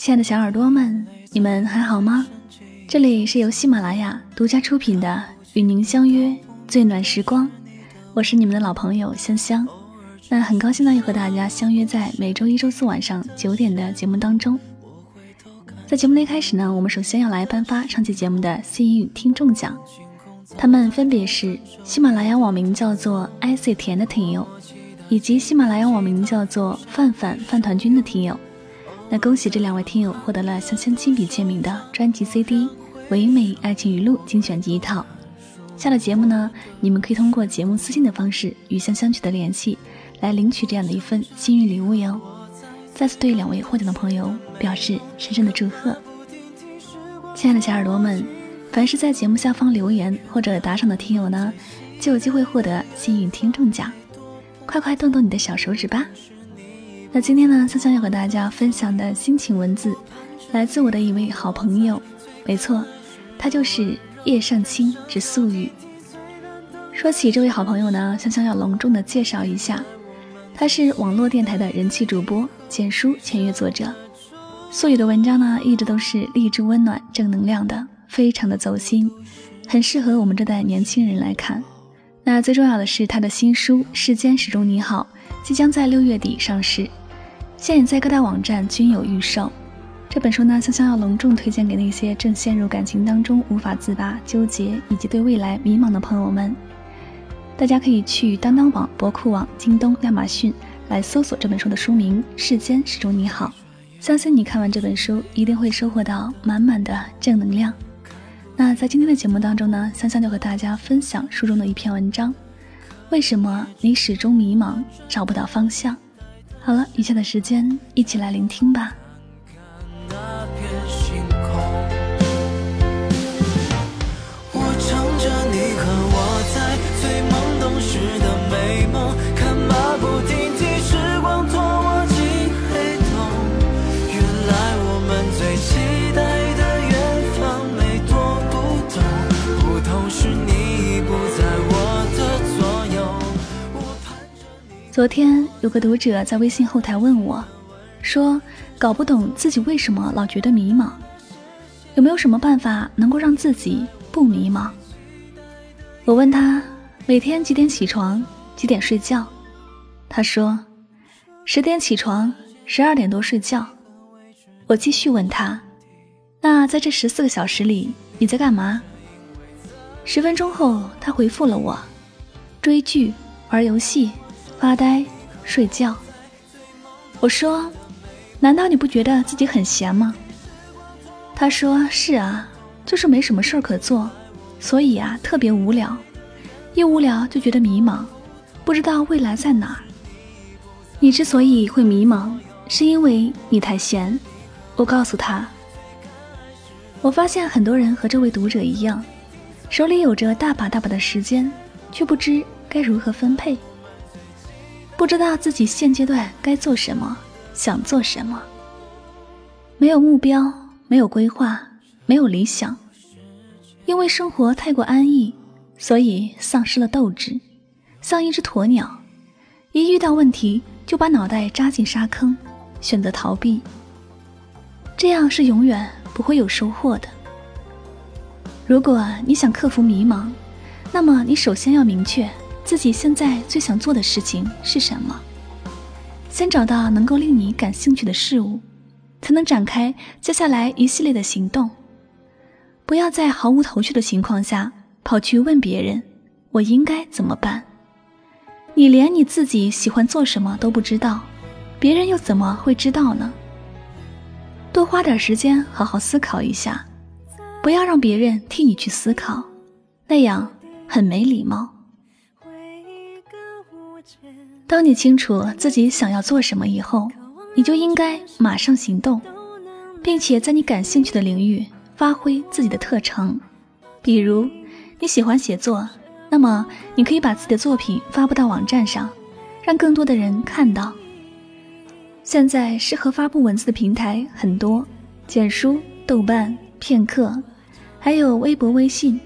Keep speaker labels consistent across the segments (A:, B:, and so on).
A: 亲爱的小耳朵们，你们还好吗？这里是由喜马拉雅独家出品的《与您相约最暖时光》，我是你们的老朋友香香。那很高兴呢，又和大家相约在每周一、周四晚上九点的节目当中。在节目的一开始呢，我们首先要来颁发上期节目的幸运听众奖，他们分别是喜马拉雅网名叫做 icy 甜的听友。以及喜马拉雅网名叫做范范饭团君的听友，那恭喜这两位听友获得了香香亲笔签名的专辑 CD《唯美爱情语录精选集》一套。下了节目呢，你们可以通过节目私信的方式与香香取得联系，来领取这样的一份幸运礼物哟。再次对两位获奖的朋友表示深深的祝贺。亲爱的小耳朵们，凡是在节目下方留言或者打赏的听友呢，就有机会获得幸运听众奖。快快动动你的小手指吧！那今天呢，香香要和大家分享的心情文字，来自我的一位好朋友，没错，他就是叶上清之素语。说起这位好朋友呢，香香要隆重的介绍一下，他是网络电台的人气主播，简书签约作者。素语的文章呢，一直都是励志、温暖、正能量的，非常的走心，很适合我们这代年轻人来看。那最重要的是，他的新书《世间始终你好》即将在六月底上市，现已在各大网站均有预售。这本书呢，香香要隆重推荐给那些正陷入感情当中无法自拔、纠结以及对未来迷茫的朋友们。大家可以去当当网、博库网、京东、亚马逊来搜索这本书的书名《世间始终你好》，相信你看完这本书一定会收获到满满的正能量。那在今天的节目当中呢，香香就和大家分享书中的一篇文章：为什么你始终迷茫，找不到方向？好了，以下的时间一起来聆听吧。昨天有个读者在微信后台问我，说搞不懂自己为什么老觉得迷茫，有没有什么办法能够让自己不迷茫？我问他每天几点起床，几点睡觉？他说十点起床，十二点多睡觉。我继续问他，那在这十四个小时里你在干嘛？十分钟后，他回复了我：追剧、玩游戏。发呆，睡觉。我说：“难道你不觉得自己很闲吗？”他说：“是啊，就是没什么事儿可做，所以啊，特别无聊。一无聊就觉得迷茫，不知道未来在哪儿。你之所以会迷茫，是因为你太闲。”我告诉他：“我发现很多人和这位读者一样，手里有着大把大把的时间，却不知该如何分配。”不知道自己现阶段该做什么，想做什么。没有目标，没有规划，没有理想。因为生活太过安逸，所以丧失了斗志，像一只鸵鸟，一遇到问题就把脑袋扎进沙坑，选择逃避。这样是永远不会有收获的。如果你想克服迷茫，那么你首先要明确。自己现在最想做的事情是什么？先找到能够令你感兴趣的事物，才能展开接下来一系列的行动。不要在毫无头绪的情况下跑去问别人：“我应该怎么办？”你连你自己喜欢做什么都不知道，别人又怎么会知道呢？多花点时间好好思考一下，不要让别人替你去思考，那样很没礼貌。当你清楚自己想要做什么以后，你就应该马上行动，并且在你感兴趣的领域发挥自己的特长。比如你喜欢写作，那么你可以把自己的作品发布到网站上，让更多的人看到。现在适合发布文字的平台很多，简书、豆瓣、片刻，还有微博、微信。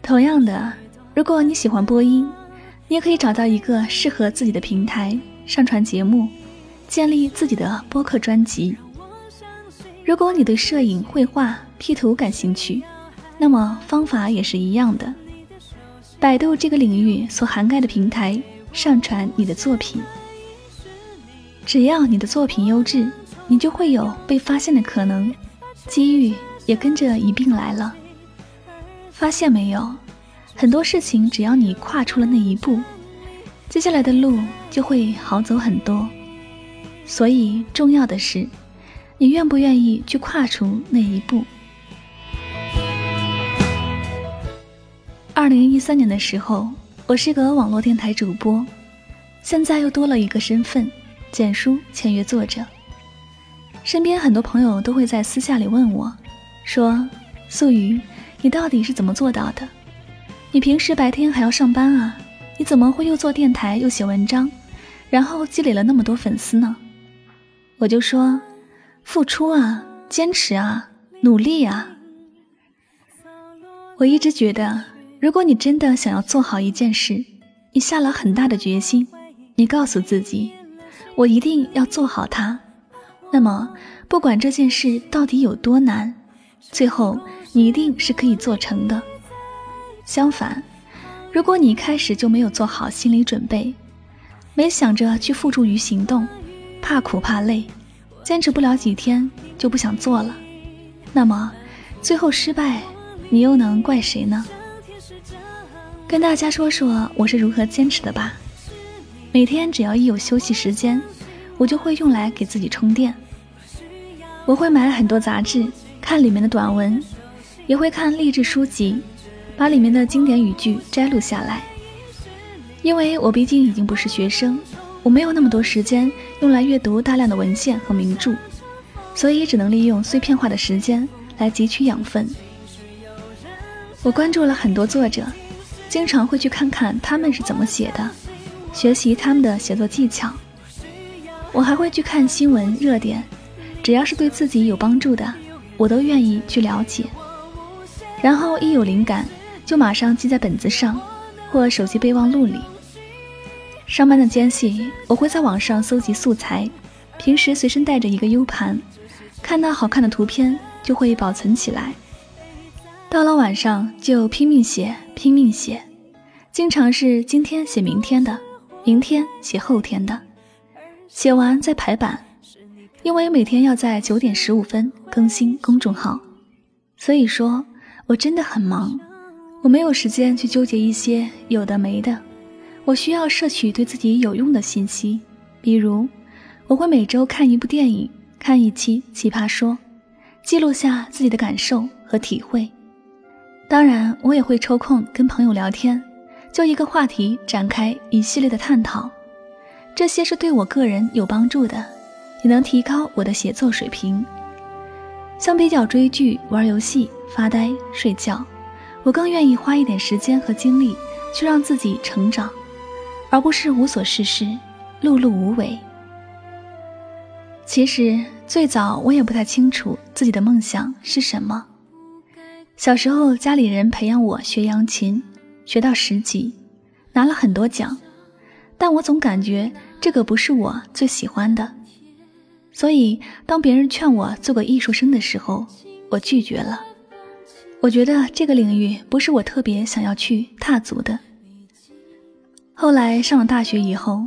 A: 同样的，如果你喜欢播音。你也可以找到一个适合自己的平台，上传节目，建立自己的播客专辑。如果你对摄影、绘画、P 图感兴趣，那么方法也是一样的。百度这个领域所涵盖的平台，上传你的作品。只要你的作品优质，你就会有被发现的可能，机遇也跟着一并来了。发现没有？很多事情只要你跨出了那一步，接下来的路就会好走很多。所以重要的是，你愿不愿意去跨出那一步？二零一三年的时候，我是个网络电台主播，现在又多了一个身份。简书签约作者，身边很多朋友都会在私下里问我，说：“素雨，你到底是怎么做到的？你平时白天还要上班啊，你怎么会又做电台又写文章，然后积累了那么多粉丝呢？”我就说：“付出啊，坚持啊，努力啊。”我一直觉得，如果你真的想要做好一件事，你下了很大的决心，你告诉自己。我一定要做好它，那么不管这件事到底有多难，最后你一定是可以做成的。相反，如果你一开始就没有做好心理准备，没想着去付诸于行动，怕苦怕累，坚持不了几天就不想做了，那么最后失败，你又能怪谁呢？跟大家说说我是如何坚持的吧。每天只要一有休息时间，我就会用来给自己充电。我会买很多杂志，看里面的短文，也会看励志书籍，把里面的经典语句摘录下来。因为我毕竟已经不是学生，我没有那么多时间用来阅读大量的文献和名著，所以只能利用碎片化的时间来汲取养分。我关注了很多作者，经常会去看看他们是怎么写的。学习他们的写作技巧，我还会去看新闻热点，只要是对自己有帮助的，我都愿意去了解。然后一有灵感，就马上记在本子上或手机备忘录里。上班的间隙，我会在网上搜集素材，平时随身带着一个 U 盘，看到好看的图片就会保存起来。到了晚上就拼命写，拼命写，经常是今天写明天的。明天写后天的，写完再排版，因为每天要在九点十五分更新公众号，所以说我真的很忙，我没有时间去纠结一些有的没的，我需要摄取对自己有用的信息，比如我会每周看一部电影，看一期奇葩说，记录下自己的感受和体会，当然我也会抽空跟朋友聊天。就一个话题展开一系列的探讨，这些是对我个人有帮助的，也能提高我的写作水平。相比较追剧、玩游戏、发呆、睡觉，我更愿意花一点时间和精力去让自己成长，而不是无所事事、碌碌无为。其实最早我也不太清楚自己的梦想是什么，小时候家里人培养我学扬琴。学到十级，拿了很多奖，但我总感觉这个不是我最喜欢的，所以当别人劝我做个艺术生的时候，我拒绝了。我觉得这个领域不是我特别想要去踏足的。后来上了大学以后，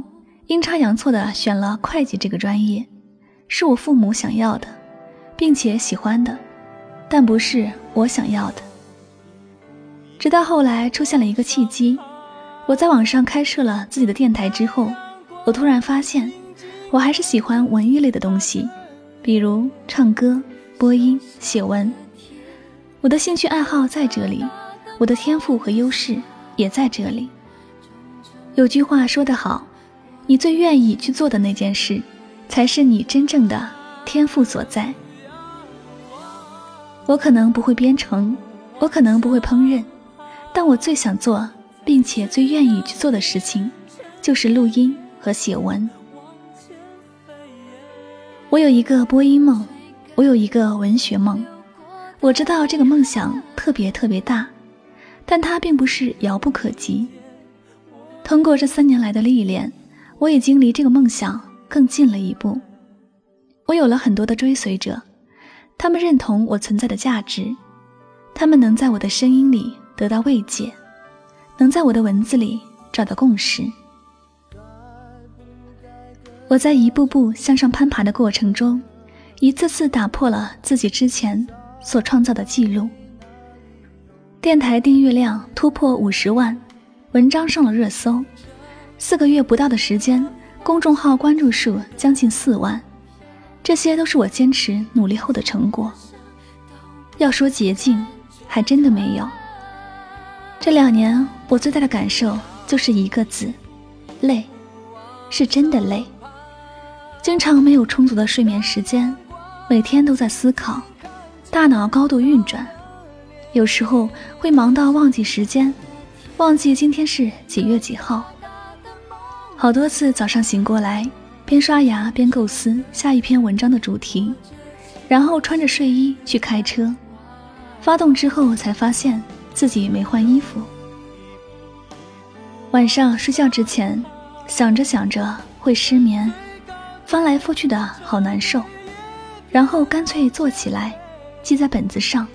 A: 阴差阳错的选了会计这个专业，是我父母想要的，并且喜欢的，但不是我想要的。直到后来出现了一个契机，我在网上开设了自己的电台之后，我突然发现，我还是喜欢文艺类的东西，比如唱歌、播音、写文。我的兴趣爱好在这里，我的天赋和优势也在这里。有句话说得好，你最愿意去做的那件事，才是你真正的天赋所在。我可能不会编程，我可能不会烹饪。但我最想做，并且最愿意去做的事情，就是录音和写文。我有一个播音梦，我有一个文学梦。我知道这个梦想特别特别大，但它并不是遥不可及。通过这三年来的历练，我已经离这个梦想更近了一步。我有了很多的追随者，他们认同我存在的价值，他们能在我的声音里得到慰藉，能在我的文字里找到共识。我在一步步向上攀爬的过程中，一次次打破了自己之前所创造的记录。电台订阅量突破五十万，文章上了热搜，四个月不到的时间，公众号关注数将近四万，这些都是我坚持努力后的成果。要说捷径，还真的没有。这两年我最大的感受就是一个字：累，是真的累。经常没有充足的睡眠时间，每天都在思考，大脑高度运转，有时候会忙到忘记时间，忘记今天是几月几号。好多次早上醒过来，边刷牙边构思下一篇文章的主题，然后穿着睡衣去开车，发动之后才发现自己没换衣服。晚上睡觉之前，想着想着会失眠。翻来覆去的好难受，然后干脆坐起来，记在本子上，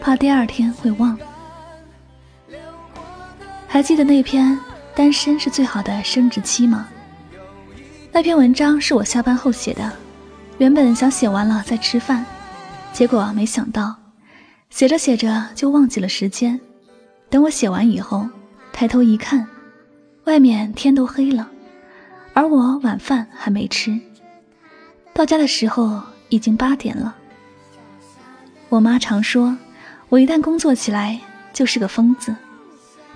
A: 怕第二天会忘。还记得那篇“单身是最好的生殖期”吗？那篇文章是我下班后写的，原本想写完了再吃饭，结果没想到，写着写着就忘记了时间。等我写完以后，抬头一看，外面天都黑了，而我晚饭还没吃。到家的时候已经八点了。我妈常说，我一旦工作起来就是个疯子，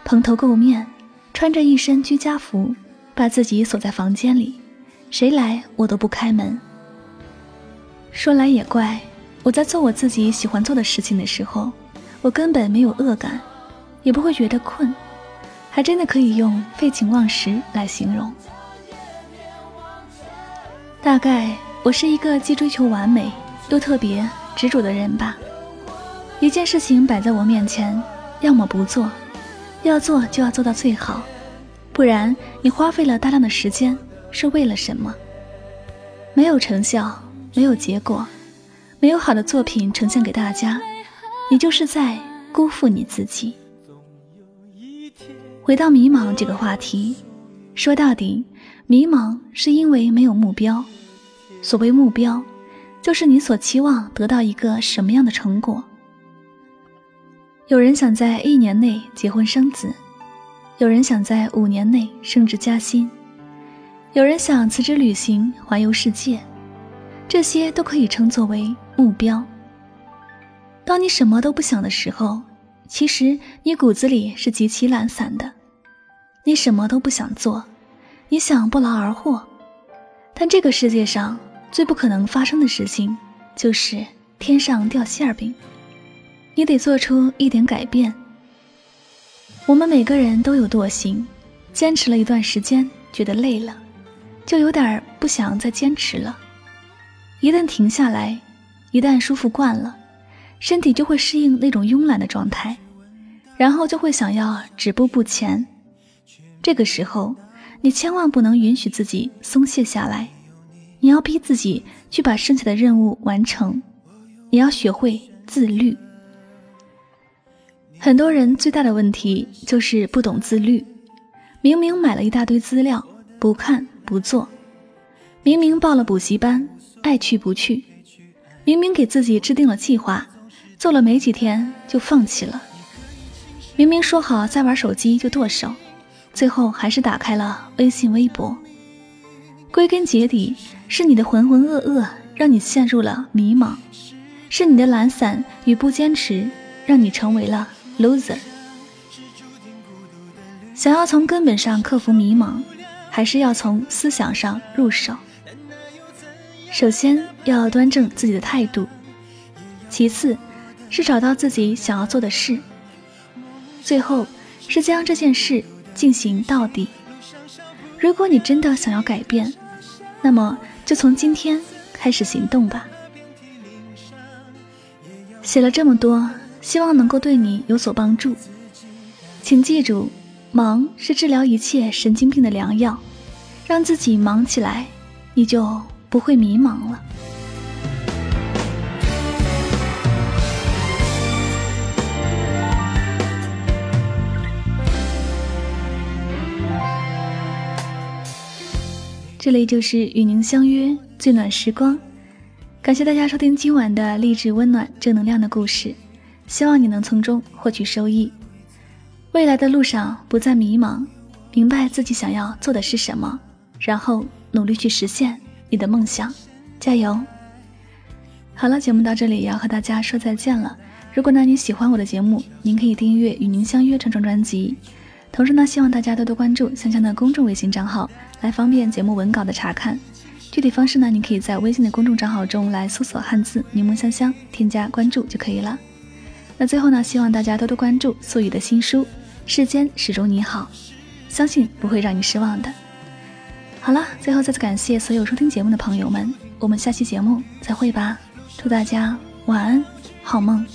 A: 蓬头垢面，穿着一身居家服，把自己锁在房间里，谁来我都不开门。说来也怪，我在做我自己喜欢做的事情的时候，我根本没有恶感，也不会觉得困，还真的可以用废寝忘食来形容。大概。我是一个既追求完美又特别执着的人吧。一件事情摆在我面前，要么不做，要做就要做到最好，不然你花费了大量的时间是为了什么？没有成效，没有结果，没有好的作品呈现给大家，你就是在辜负你自己。回到迷茫这个话题，说到底，迷茫是因为没有目标。所谓目标，就是你所期望得到一个什么样的成果。有人想在一年内结婚生子，有人想在五年内升职加薪，有人想辞职旅行环游世界，这些都可以称作为目标。当你什么都不想的时候，其实你骨子里是极其懒散的。你什么都不想做，你想不劳而获，但这个世界上。最不可能发生的事情，就是天上掉馅儿饼。你得做出一点改变。我们每个人都有惰性，坚持了一段时间，觉得累了，就有点不想再坚持了。一旦停下来，一旦舒服惯了，身体就会适应那种慵懒的状态，然后就会想要止步不前。这个时候，你千万不能允许自己松懈下来。你要逼自己去把剩下的任务完成，你要学会自律。很多人最大的问题就是不懂自律，明明买了一大堆资料，不看不做；明明报了补习班，爱去不去；明明给自己制定了计划，做了没几天就放弃了；明明说好再玩手机就剁手，最后还是打开了微信、微博。归根结底，是你的浑浑噩噩让你陷入了迷茫，是你的懒散与不坚持让你成为了 loser。想要从根本上克服迷茫，还是要从思想上入手。首先要端正自己的态度，其次是找到自己想要做的事，最后是将这件事进行到底。如果你真的想要改变，那么，就从今天开始行动吧。写了这么多，希望能够对你有所帮助。请记住忙是治疗一切神经病的良药让自己忙起来你就不会迷茫了。这里就是与您相约最暖时光感谢大家收听今晚的励志温暖正能量的故事。希望你能从中获取收益。未来的路上不再迷茫，明白自己想要做的是什么，然后努力去实现你的梦想，加油！好了，节目到这里也要和大家说再见了。如果呢你喜欢我的节目，您可以订阅《与您相约》这张专辑。同时呢，希望大家多多关注香香的公众微信账号，来方便节目文稿的查看。具体方式呢，你可以在微信的公众账号中来搜索汉字“柠檬香香”，添加关注就可以了。那最后呢，希望大家多多关注素雨的新书《世间始终你好》，相信不会让你失望的。好了，最后再次感谢所有收听节目的朋友们，我们下期节目再会吧。祝大家晚安，好梦。